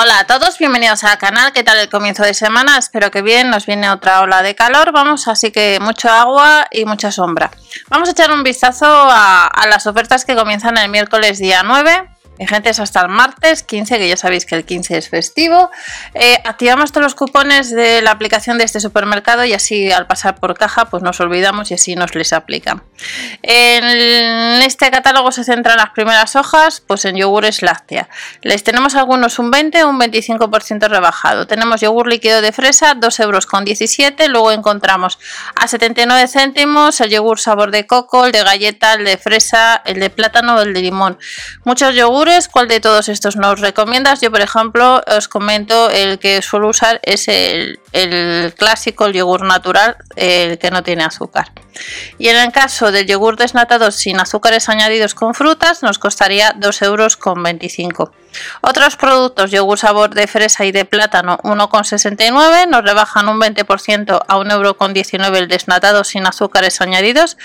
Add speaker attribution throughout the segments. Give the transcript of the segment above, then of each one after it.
Speaker 1: Hola a todos, bienvenidos al canal. ¿Qué tal el comienzo de semana? Espero que bien. Nos viene otra ola de calor. Vamos, así que mucho agua y mucha sombra. Vamos a echar un vistazo a, las ofertas que comienzan el miércoles día 9 vigentes hasta el martes 15, que ya sabéis que el 15 es festivo. Eh, activamos todos los cupones de la aplicación de este supermercado y así al pasar por caja pues nos olvidamos y así nos les aplican. En este catálogo se centran las primeras hojas pues en yogures láctea. Les tenemos algunos un 20 un 25% rebajado. Tenemos yogur líquido de fresa 2 euros con 17. Luego encontramos a 79 céntimos el yogur sabor de coco, el de galleta, el de fresa, el de plátano, el de limón. Muchos yogures ¿cuál de todos estos nos recomiendas? Yo, por ejemplo, os comento el que suelo usar es el, clásico, el yogur natural, el que no tiene azúcar. Y en el caso del yogur desnatado sin azúcares añadidos con frutas, nos costaría 2,25 euros. Otros productos, yogur sabor de fresa y de plátano 1,69, nos rebajan un 20% a 1,19€ el desnatado sin azúcares añadidos,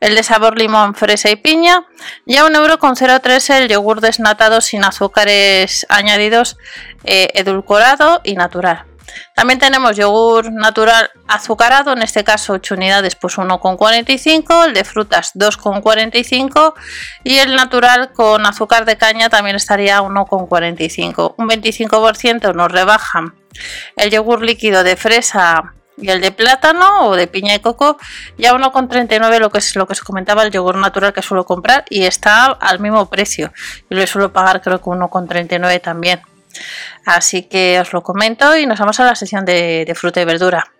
Speaker 1: el de sabor limón, fresa y piña, y a 1,03€ el yogur desnatado sin azúcares añadidos, eh, edulcorado y natural. También tenemos yogur natural azucarado, en este caso 8 unidades, pues 1,45, el de frutas 2,45 y el natural con azúcar de caña también estaría 1,45. Un 25% nos rebajan el yogur líquido de fresa y el de plátano o de piña y coco ya 1,39 lo que es lo que os comentaba el yogur natural que suelo comprar y está al mismo precio y lo suelo pagar creo que 1,39 también Así que os lo comento y nos vamos a la sesión de, fruta y verdura.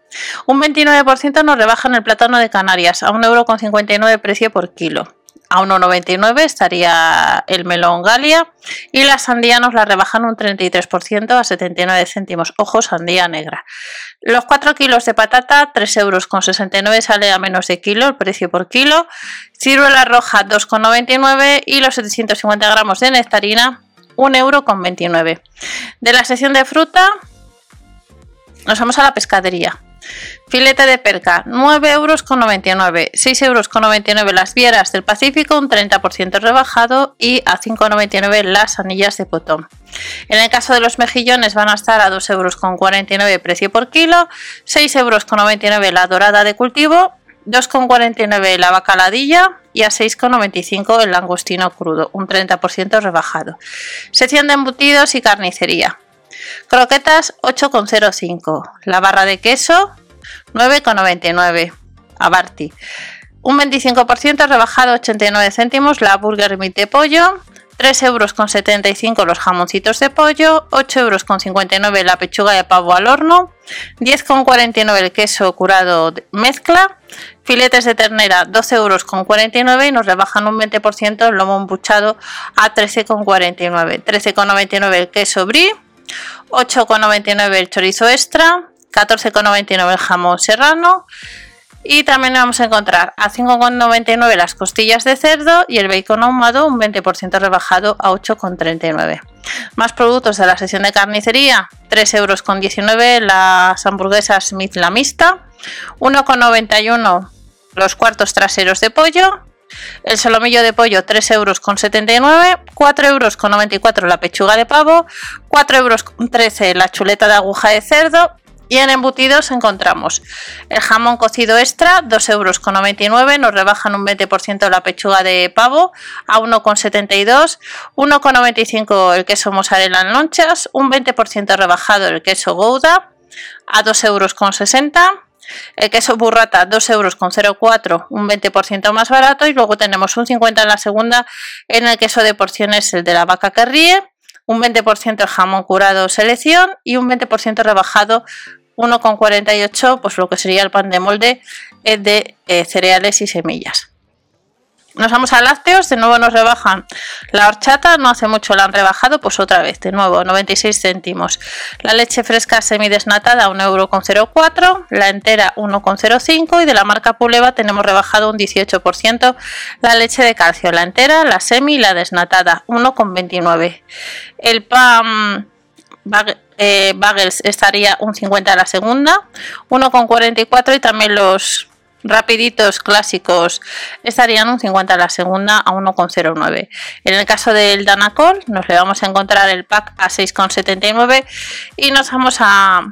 Speaker 1: Un 29% nos rebajan el plátano de Canarias a 1,59€ precio por kilo. A 1,99 estaría el melón Galia y la sandía nos la rebajan un 33% a 79 céntimos. Ojo, sandía negra. Los 4 kilos de patata, 3,69 euros sale a menos de kilo el precio por kilo. Ciruela roja, 2,99 y los 750 gramos de nectarina, 1,29 euro. De la sección de fruta, nos vamos a la pescadería. Filete de perca, 9,99 euros, 6,99 euros las vieras del Pacífico, un 30% rebajado y a 5,99 las anillas de potón. En el caso de los mejillones van a estar a 2,49 euros precio por kilo, 6,99 euros la dorada de cultivo 2,49 la bacaladilla y a 6,95 el langostino crudo, un 30% rebajado. Sección de embutidos y carnicería. Croquetas 8,05. La barra de queso 9,99. Abarti. Un 25% rebajado 89 céntimos la burger meat de pollo 3,75 euros los jamoncitos de pollo, 8,59 euros la pechuga de pavo al horno, 10,49 el queso curado mezcla, filetes de ternera 12,49 euros y nos rebajan un 20% el lomo embuchado a 13,49, 13,99 el queso brie, 8,99 el chorizo extra, 14,99 el jamón serrano, y también vamos a encontrar a 5,99 las costillas de cerdo y el bacon ahumado un 20% rebajado a 8,39. Más productos de la sesión de carnicería, 3,19 euros las hamburguesas Smith la mixta, 1,91 los cuartos traseros de pollo, el solomillo de pollo 3,79 euros, 4,94 euros la pechuga de pavo, 4,13 euros la chuleta de aguja de cerdo y en embutidos encontramos el jamón cocido extra, 2,99 euros, nos rebajan un 20% la pechuga de pavo a 1,72, 1,95 el queso mozzarella en lonchas, un 20% rebajado el queso gouda a 2,60 euros. El queso burrata 2,04 euros, un 20% más barato. Y luego tenemos un 50 en la segunda en el queso de porciones, el de la vaca que ríe, un 20% el jamón curado selección y un 20% rebajado 1,48 pues lo que sería el pan de molde es de eh, cereales y semillas. Nos vamos a lácteos, de nuevo nos rebajan la horchata, no hace mucho la han rebajado, pues otra vez, de nuevo, 96 céntimos. La leche fresca semidesnatada, 1,04€, la entera 1,05€ y de la marca Puleva tenemos rebajado un 18% la leche de calcio, la entera, la semi y la desnatada, 1,29€. El pan eh, estaría un 50 a la segunda, 1,44 y también los rapiditos clásicos estarían un 50 a la segunda a 1,09. En el caso del Danacol nos le vamos a encontrar el pack a 6,79 y nos vamos a,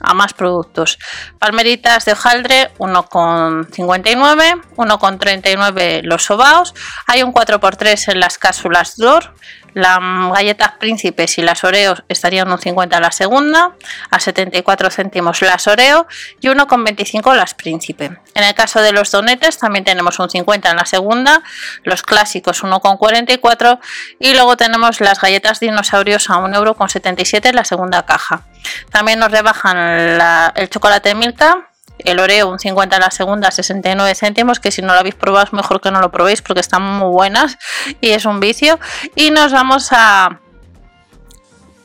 Speaker 1: a más productos. Palmeritas de hojaldre 1,59, 1,39 los sobaos. Hay un 4x3 en las cápsulas DOR. Las galletas príncipes y las oreos estarían un 50 a la segunda, a 74 céntimos las oreo y 1,25 las príncipe. En el caso de los donetes también tenemos un 50 en la segunda, los clásicos 1,44 y luego tenemos las galletas dinosaurios a 1,77€ en la segunda caja. También nos rebajan el chocolate Milka el Oreo un 50 en la segunda, 69 céntimos, que si no lo habéis probado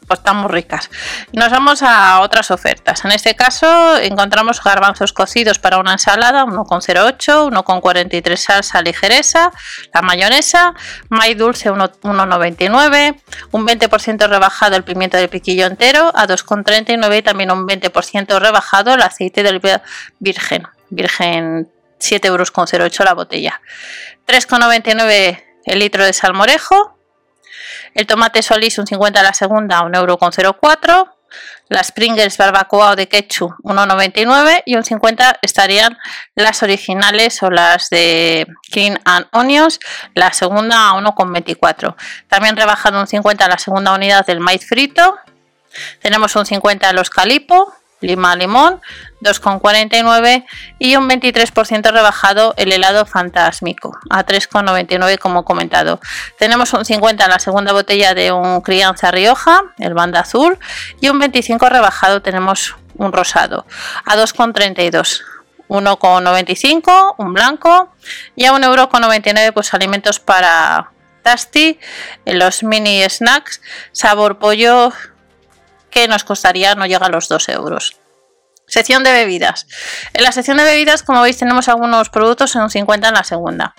Speaker 1: pues están muy ricas. Nos vamos a otras ofertas. En este caso encontramos garbanzos cocidos para una ensalada, 1,08, 1,43 salsa ligereza, la mayonesa, maíz dulce 1,99, un 20% rebajado el pimiento de piquillo entero a 2,39 y también un 20% rebajado el aceite del virgen, virgen 7,08 euros la botella. 3,99 el litro de salmorejo, el tomate solís un 50 a la segunda a 1,04€. Las Pringles barbacoa o de ketchup 1,99 y un 50 estarían las originales o las de Clean and Onions, la segunda a 1,24. También rebajado un 50 a la segunda unidad del maíz frito. Tenemos un 50 a los calipo, lima limón, 2,49 y un 23% rebajado el helado fantásmico a 3,99 como comentado. Tenemos un 50 en la segunda botella de un crianza Rioja, el banda azul, y un 25 rebajado tenemos un rosado a 2,32. 1,95 un blanco y a 1,99€ pues alimentos para Tasty, los mini snacks sabor pollo que nos costaría no llega a los 2 euros. Sección de bebidas. En la sección de bebidas, como veis, tenemos algunos productos en un 50 en la segunda.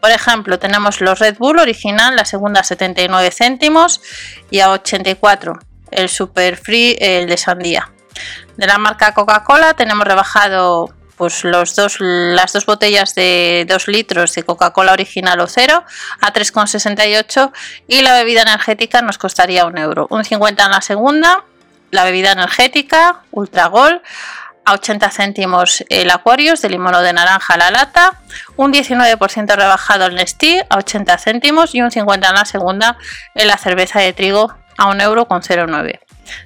Speaker 1: Por ejemplo, tenemos los Red Bull original, la segunda a 79 céntimos y a 84 el Super Free, el de sandía. De la marca Coca-Cola tenemos rebajado pues los dos, las dos botellas de 2 litros de Coca-Cola original o cero a 3,68 y la bebida energética nos costaría un euro. Un 50 en la segunda, la bebida energética Ultra Gold a 80 céntimos el Aquarius de limón o de naranja la lata, un 19% rebajado el Nestí a 80 céntimos y un 50 en la segunda en la cerveza de trigo a 1,09 euro.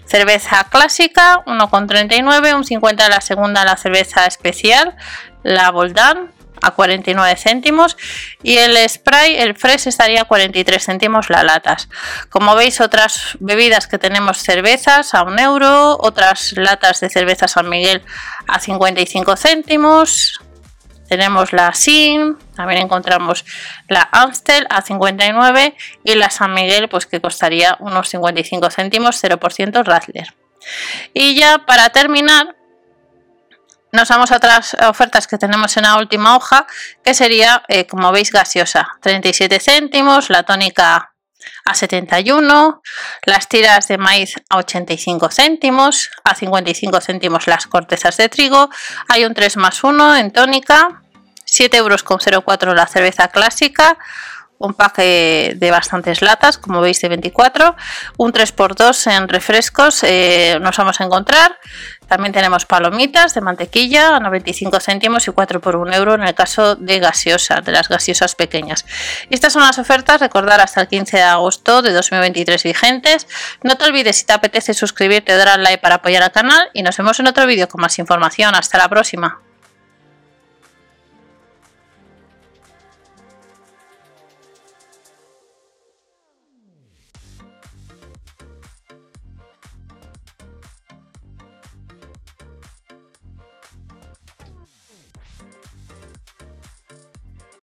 Speaker 1: Cerveza clásica 1,39, un 50 en la segunda la cerveza especial, la Boldan a 49 céntimos y el spray, el fresh estaría a 43 céntimos la latas. Como veis otras bebidas que tenemos cervezas a 1 euro, otras latas de cerveza San Miguel a 55 céntimos, tenemos la SIM, también encontramos la Amstel a 59 y la San Miguel pues que costaría unos 55 céntimos 0% Rattler. Y ya para terminar nos vamos a otras ofertas que tenemos en la última hoja que sería eh, como veis gaseosa 37 céntimos, la tónica a 71, las tiras de maíz a 85 céntimos, a 55 céntimos las cortezas de trigo, hay un 3 más 1 en tónica, 7 euros con 04 la cerveza clásica, un pack de bastantes latas, como veis de 24, un 3x2 en refrescos eh, nos vamos a encontrar, también tenemos palomitas de mantequilla a 95 céntimos y 4 por 1 euro en el caso de gaseosa, de las gaseosas pequeñas. Estas son las ofertas, recordar hasta el 15 de agosto de 2023 vigentes. No te olvides si te apetece suscribirte dar al like para apoyar al canal y nos vemos en otro vídeo con más información. Hasta la próxima.